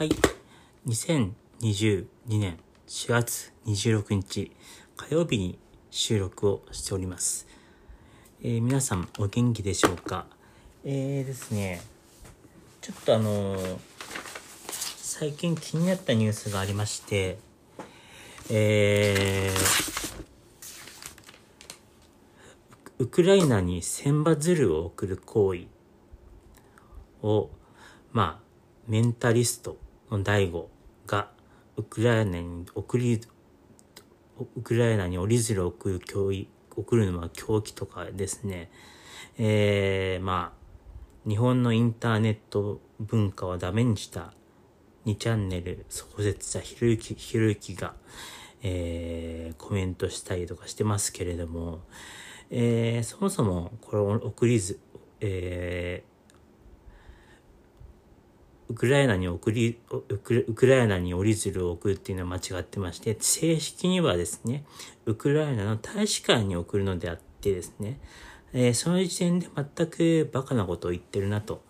はい。2022年4月26日火曜日に収録をしております。えー皆さんお元気でしょうか？えーですね、ちょっとあのー最近気になったニュースがありまして、えーウクライナに千羽鶴を送る行為を、まあ、メンタリストの大悟がウクライナに送り、ウクライナに折り鶴を送る教育、送るのは狂気とかですね、えー、まあ、日本のインターネット文化をダメにした2チャンネル創設者ひろゆき、ひろゆきが、えー、コメントしたりとかしてますけれども、えー、そもそもこれを送りず、えー、ウクライナに送り、ウクウクライナに折り鶴を送るっていうのは間違ってまして、正式にはですね、ウクライナの大使館に送るのであってですね、えーその時点で全くバカなことを言ってるなと、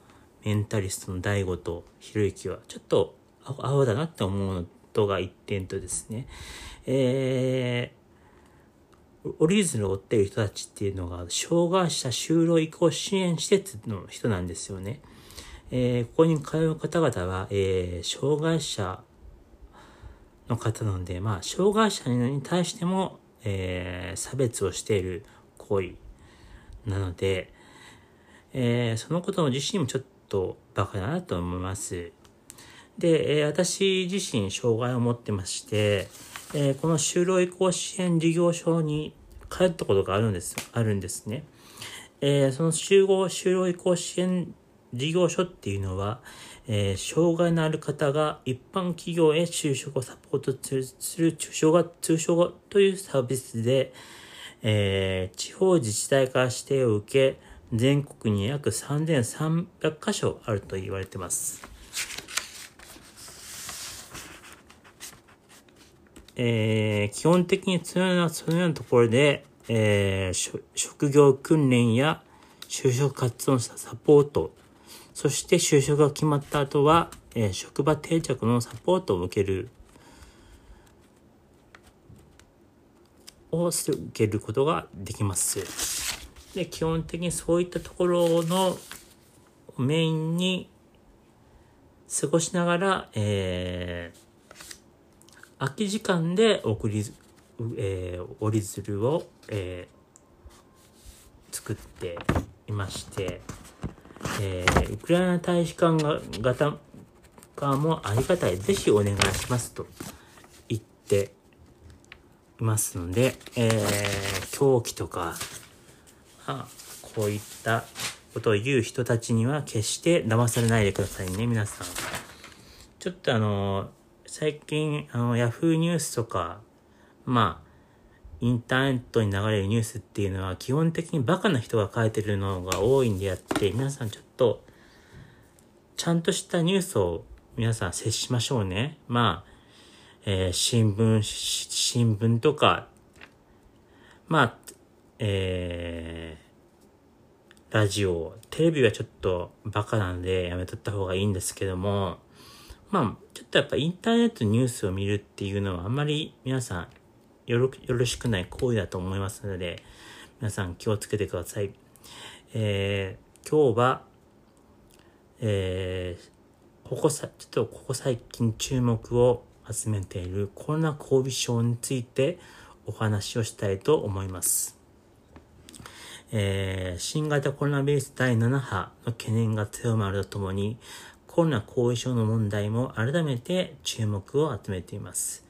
メンタリストの大悟とひろゆきは、ちょっと青だなって思うのとが一点とですね、えー、折り鶴を追っている人たちっていうのが、障害者就労移行支援施設の人なんですよね。えーここに通う方々は、えー障害者の方なので、まあ、障害者に対しても、えー差別をしている行為なので、えーそのこと自身もちょっとバカだなと思います。で、えー私自身障害を持ってまして、えーこの就労移行支援事業所に通ったことがあるんです、あるんですね。えーその集合就労移行支援事業所っていうのは、えー障害のある方が一般企業へ就職をサポートする通称が、通称がというサービスで、えー地方自治体から指定を受け、全国に約3300カ所あると言われてます。えー基本的にそのような、そのようなところで、えー職業訓練や就職活動のサポート、そして就職が決まった後は、えー職場定着のサポートを受ける、を受けることができます。で、基本的にそういったところのメインに過ごしながら、えー空き時間で送り、えー折り鶴を、えー作っていまして、えーウクライナ大使館が方側もありがたい、ぜひお願いしますと言っていますので、えー狂気とか、まあ、こういったことを言う人たちには決して騙されないでくださいね、皆さん。ちょっとあの、最近、あの、ヤフーニュースとか、まあ、インターネットに流れるニュースっていうのは基本的にバカな人が書いてるのが多いんであって、皆さんちょっと、とちゃんとしたニュースを皆さん接しましょうね。まあ、えー新聞、新聞とか、まあ、えーラジオ、テレビはちょっとバカなのでやめとった方がいいんですけども、まあ、ちょっとやっぱインターネットニュースを見るっていうのはあんまり皆さんよろよろしくない行為だと思いますので、皆さん気をつけてください。えー今日は、えーここさ、ちょっとここ最近注目を集めているコロナ後遺症についてお話をしたいと思います。えー新型コロナウイルス第7波の懸念が強まるとともに、コロナ後遺症の問題も改めて注目を集めています。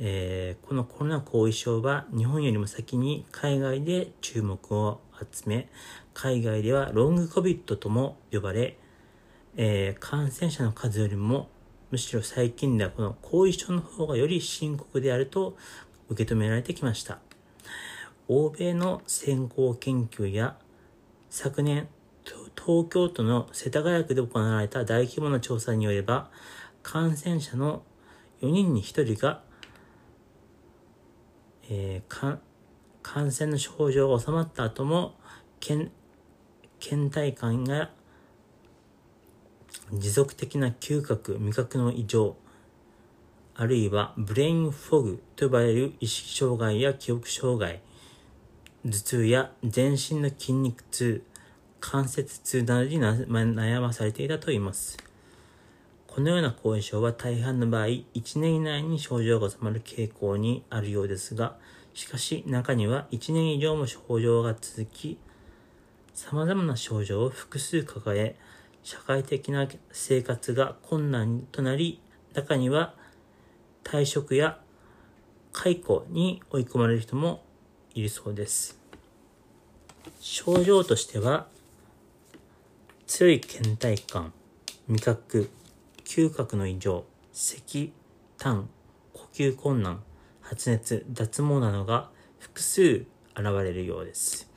えーこのコロナ後遺症は日本よりも先に海外で注目を集め、海外ではロングコビットとも呼ばれ、えー感染者の数よりもむしろ最近ではこの後遺症の方がより深刻であると受け止められてきました。欧米の先行研究や昨年東京都の世田谷区で行われた大規模な調査によれば感染者の4人に1人が、えーか感染の症状が収まった後も倦怠感が持続的な嗅覚、味覚の異常、あるいはブレインフォグと呼ばれる意識障害や記憶障害、頭痛や全身の筋肉痛、関節痛などに悩まされていたといいます。このような後遺症は大半の場合、1年以内に症状が収まる傾向にあるようですが、しかし中には1年以上も症状が続き、様々な症状を複数抱え、社会的な生活が困難となり、中には退職や解雇に追い込まれる人もいるそうです。症状としては、強い倦怠感、味覚、嗅覚の異常、咳、痰、呼吸困難、発熱、脱毛などが複数現れるようです。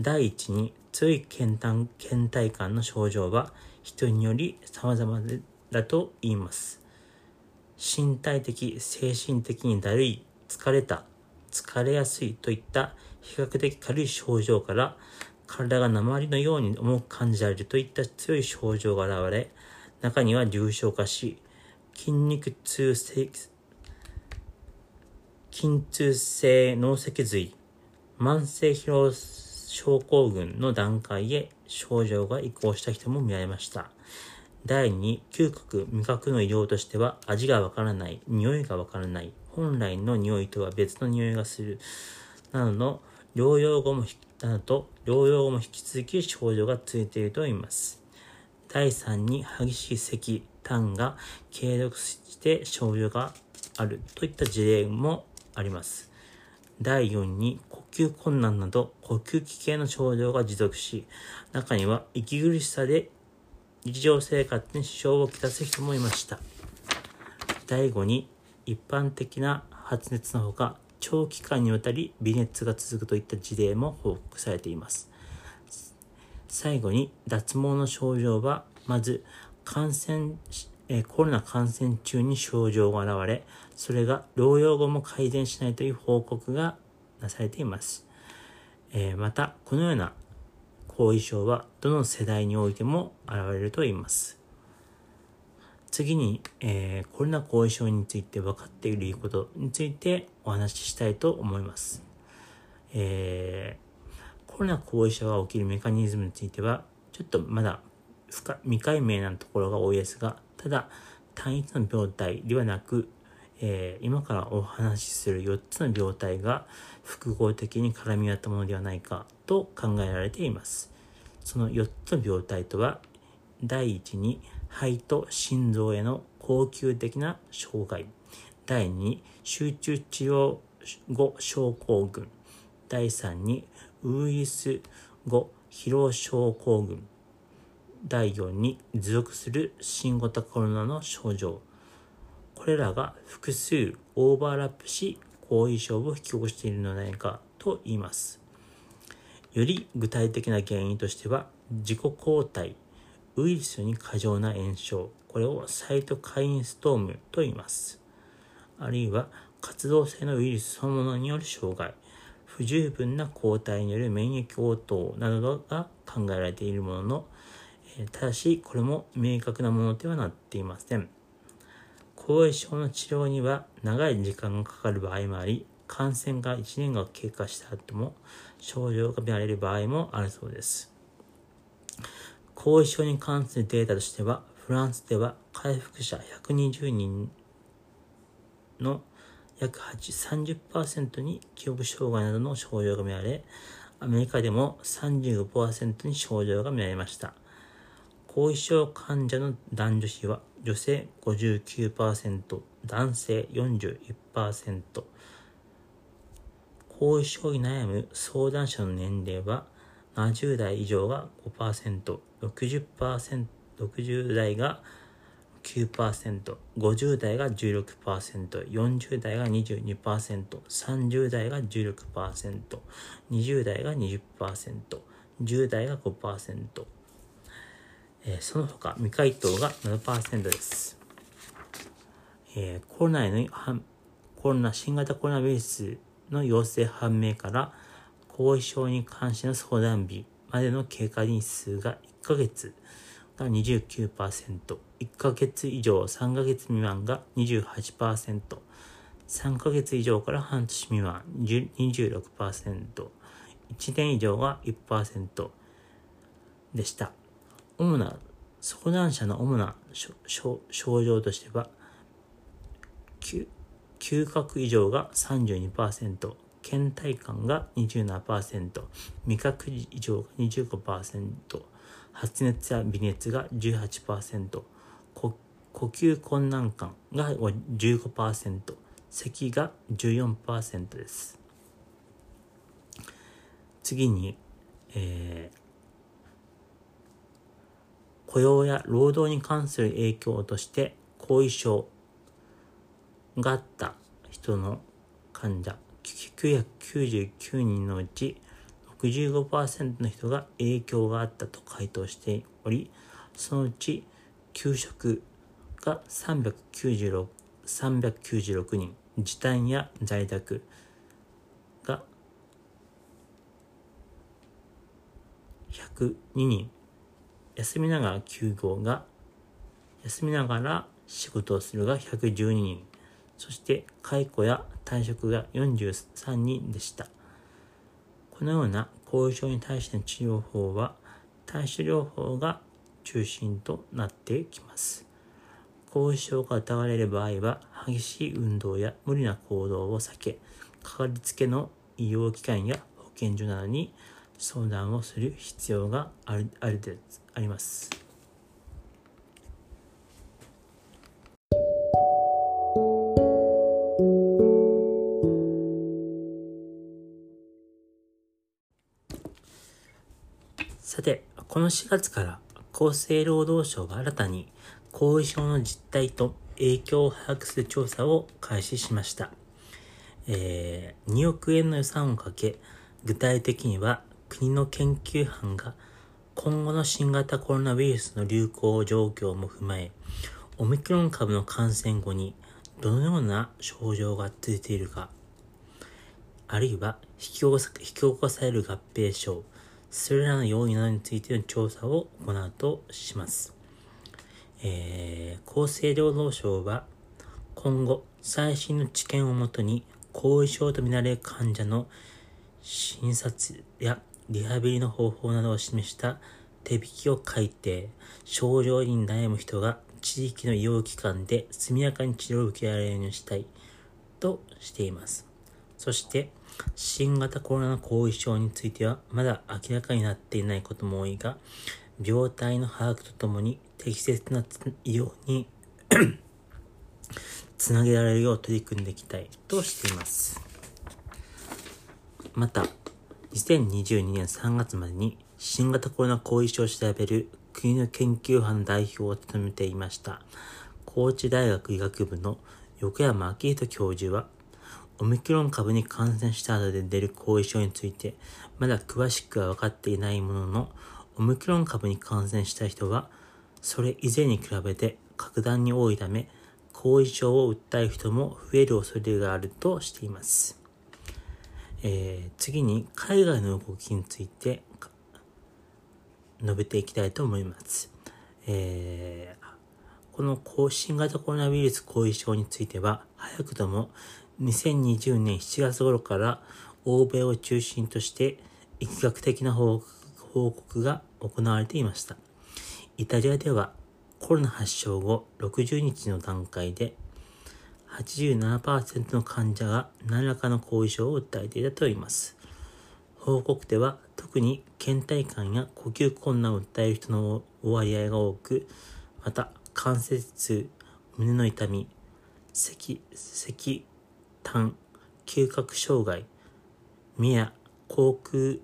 第一に、強い倦怠倦怠感の症状は人により様々だと言います。身体的、精神的にだるい、疲れた、疲れやすいといった比較的軽い症状から体が鉛のように重く感じられるといった強い症状が現れ、中には重症化し、筋肉痛性、筋痛性脳脊髄、慢性疲労症候群の段階へ症状が移行した人も見られました。第2、嗅覚、味覚の異常としては味がわからない、匂いがわからない、本来の匂いとは別の匂いがする、などの療養後も、などと療養後も引き続き症状が続いていると言います。第3に激しい咳、痰が継続して症状があるといった事例もあります。第4に吸困難など呼吸器系の症状が持続し、中には息苦しさで日常生活に支障をきたす人もいました。第5に一般的な発熱のほか、長期間にわたり微熱が続くといった事例も報告されています。最後に脱毛の症状は、まず感染、えコロナ感染中に症状が現れ、それが療養後も改善しないという報告がなされています。えまた、このような後遺症はどの世代においても現れると言います。次に、えー、コロナ後遺症について分かっていることについてお話ししたいと思います。えー、コロナ後遺症が起きるメカニズムについては、ちょっとまだ未解明なところが多いですが、ただ単一の病態ではなく、えー、今からお話しする4つの病態が複合的に絡み合ったものではないかと考えられています。その4つの病態とは、第1に肺と心臓への恒久的な障害。第2に集中治療後症候群。第3にウイルス後疲労症候群。第4に持続する新型コロナの症状。これらが複数オーバーラップし後遺症を引き起こしているのではないかと言います。より具体的な原因としては自己抗体、ウイルスに過剰な炎症、これをサイトカインストームと言います。あるいは活動性のウイルスそのものによる障害、不十分な抗体による免疫応答などが考えられているものの、ただしこれも明確なものではなっていません。後遺症の治療には長い時間がかかる場合もあり、感染が1年が経過した後も症状が見られる場合もあるそうです。後遺症に関するデータとしては、フランスでは回復者120人の約30%に記憶障害などの症状が見られ、アメリカでも35%に症状が見られました。後遺症患者の男女比は女性59%、男性41%。後遺症に悩む相談者の年齢は70代以上が5%、60%、60代が9%、50代が16%、40代が22%、30代が16%、20代が20%、10代が5%、え、その他未回答が7%です。え、コロナへのコロナ、新型コロナウイルスの陽性判明から後遺症に関しての相談日までの経過日数が1ヶ月が29%、1ヶ月以上3ヶ月未満が28%、3ヶ月以上から半年未満26%、1年以上が1%でした。主な、相談者の主な症状としては、嗅覚異常が32%、倦怠感が27%、味覚異常が25%、発熱や微熱が18%、呼吸困難感が15%、咳が14%です。次に、えー、雇用や労働に関する影響として後遺症があった人の患者999人のうち65%の人が影響があったと回答しておりそのうち給食が396 396人時短や在宅が102人。休みながら休業が休みながら仕事をするが112人。そして解雇や退職が43人でした。このような後遺症に対しての治療法は対処療法が中心となってきます。後遺症が疑われる場合は激しい運動や無理な行動を避けかかりつけの医療機関や保健所などに相談をする必要があるあるであります。さて、この4月から厚生労働省が新たに後遺症の実態と影響を把握する調査を開始しました。えー、2億円の予算をかけ、具体的には国の研究班が今後の新型コロナウイルスの流行状況も踏まえ、オミクロン株の感染後にどのような症状が続いているか、あるいは引き起こされる合併症、それらの要因などについての調査を行うとします。えー、厚生労働省は今後最新の知見をもとに後遺症とみられる患者の診察やリハビリの方法などを示した手引きを改定、症状に悩む人が地域の医療機関で速やかに治療を受けられるようにしたいとしています。そして、新型コロナの後遺症についてはまだ明らかになっていないことも多いが、病態の把握とともに適切な医療に つなげられるよう取り組んでいきたいとしています。また、2022年3月までに新型コロナ後遺症を調べる国の研究班代表を務めていました、高知大学医学部の横山明人教授は、オミクロン株に感染した後で出る後遺症について、まだ詳しくは分かっていないものの、オミクロン株に感染した人は、それ以前に比べて格段に多いため、後遺症を訴える人も増える恐れがあるとしています。えー、次に海外の動きについて述べていきたいと思います。えー、この新型コロナウイルス後遺症については、早くとも2020年7月頃から欧米を中心として疫学的な報告報告が行われていました。イタリアではコロナ発症後60日の段階で87%の患者が何らかの後遺症を訴えていたといいます。報告では特に倦怠感や呼吸困難を訴える人の割合が多く、また関節痛、胸の痛み、咳、咳、痰、嗅覚障害、目や口腔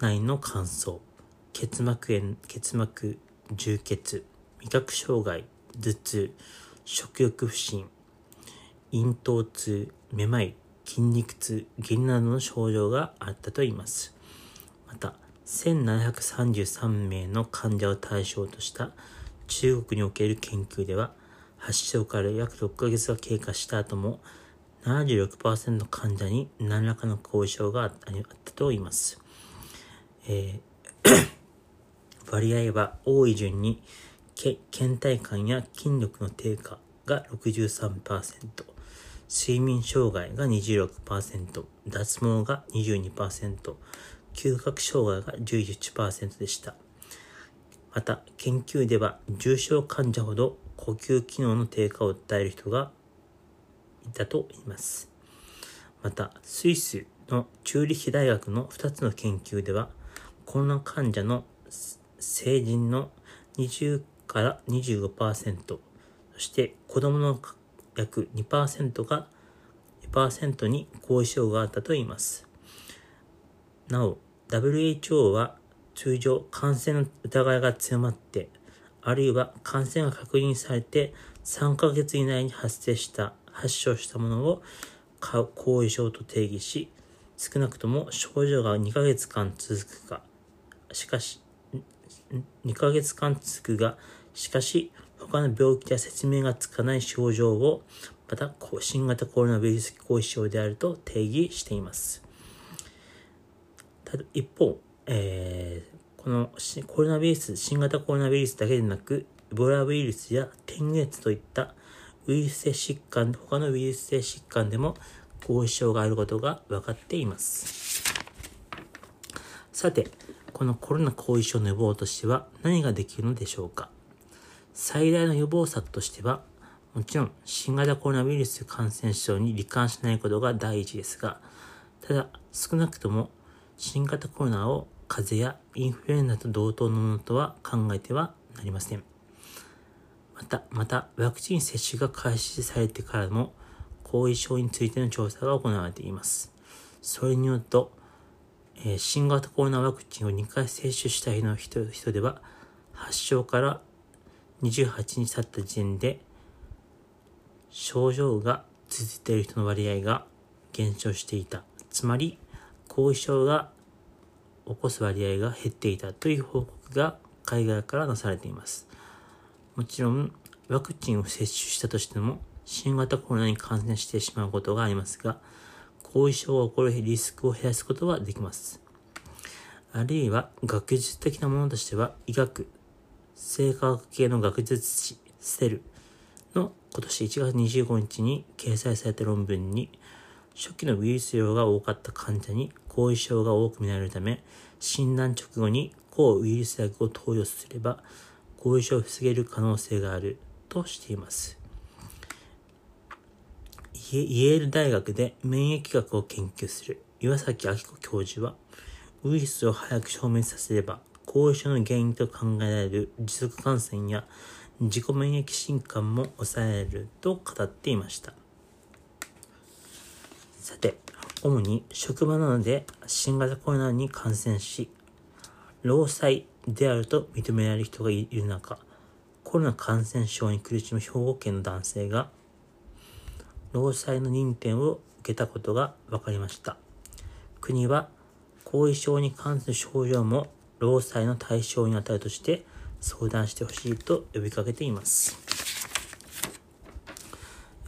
内の乾燥、結膜炎、結膜充血、味覚障害、頭痛、食欲不振、咽頭痛、めまい、筋肉痛、下痢などの症状があったといいます。また、1733名の患者を対象とした中国における研究では、発症から約6ヶ月が経過した後も、76%の患者に何らかの後遺症があったといいます。えー、割合は多い順に、倦怠感や筋力の低下が63%、睡眠障害が26%、脱毛が22%、嗅覚障害が11%でした。また、研究では重症患者ほど呼吸機能の低下を訴える人がいたと言います。また、スイスのチューリヒ大学の2つの研究では、コロナ患者の成人の20から25%、そして子供の約2%が2%に後遺症があったといいます。なお、WHO は通常感染の疑いが強まって、あるいは感染が確認されて3ヶ月以内に発生した、発症したものを後遺症と定義し、少なくとも症状が2ヶ月間続くか、しかし、2ヶ月間続くが、しかし、他の病気や説明がつかない症状を、また新型コロナウイルス後遺症であると定義しています。ただ一方、えー、このコロナウイルス、新型コロナウイルスだけでなく、エボラウイルスや天熱といったウイルス性疾患、他のウイルス性疾患でも後遺症があることが分かっています。さて、このコロナ後遺症の予防としては何ができるのでしょうか？最大の予防策としては、もちろん新型コロナウイルス感染症に罹患しないことが第一ですが、ただ少なくとも新型コロナを風邪やインフルエンザと同等のものとは考えてはなりません。また、また、ワクチン接種が開始されてからも、後遺症についての調査が行われています。それによると、えー、新型コロナワクチンを2回接種した人の人では、発症から28日経った時点で、症状が続いている人の割合が減少していた。つまり、後遺症が起こす割合が減っていたという報告が海外からなされています。もちろん、ワクチンを接種したとしても、新型コロナに感染してしまうことがありますが、後遺症が起こるリスクを減らすことはできます。あるいは、学術的なものとしては、医学、生化学系の学術誌、セルの今年1月25日に掲載された論文に、初期のウイルス量が多かった患者に後遺症が多く見られるため、診断直後に抗ウイルス薬を投与すれば、後遺症を防げる可能性があるとしています。イェール大学で免疫学を研究する岩崎明子教授は、ウイルスを早く消滅させれば、後遺症の原因と考えられる持続感染や自己免疫疾患も抑えられると語っていました。さて、主に職場などで新型コロナに感染し、労災であると認められる人がいる中、コロナ感染症に苦しむ兵庫県の男性が、労災の認定を受けたことが分かりました。国は、後遺症に関する症状も労災の対象に当たるとして相談してほしいと呼びかけています。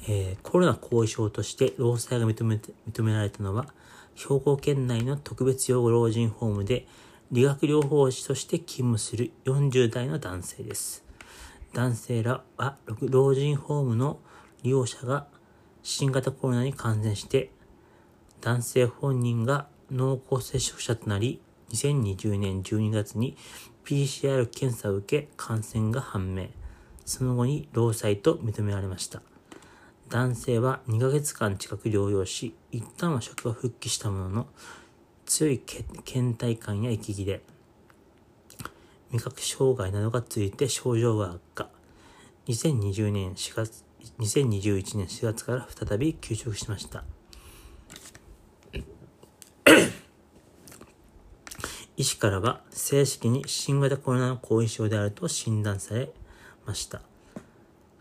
えー、コロナ後遺症として労災が認め認められたのは、兵庫県内の特別養護老人ホームで理学療法士として勤務する40代の男性です。男性らは老人ホームの利用者が新型コロナに感染して、男性本人が濃厚接触者となり、2020年12月に PCR 検査を受け感染が判明。その後に労災と認められました。男性は2ヶ月間近く療養し、一旦は職場復帰したものの、強い倦怠感や息切れ、味覚障害などがついて症状が悪化。2020年4月、2021年4月から再び休職しました。医師からは正式に新型コロナの後遺症であると診断されました。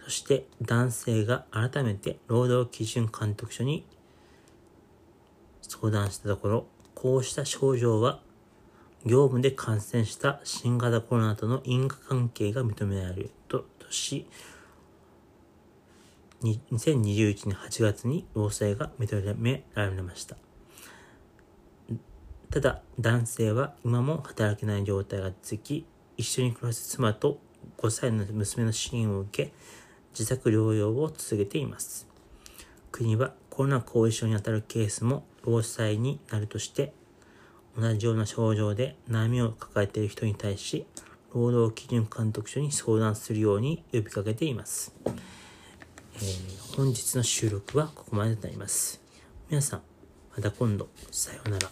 そして男性が改めて労働基準監督署に相談したところ、こうした症状は業務で感染した新型コロナとの因果関係が認められるとし、2021年8月に労災が認められました。ただ、男性は今も働けない状態が続き、一緒に暮らす妻と5歳の娘の支援を受け、自宅療養を続けています。国はコロナ後遺症にあたるケースも労災になるとして、同じような症状で悩みを抱えている人に対し、労働基準監督署に相談するように呼びかけています。えー、本日の収録はここまでとなります。皆さん、また今度、さようなら。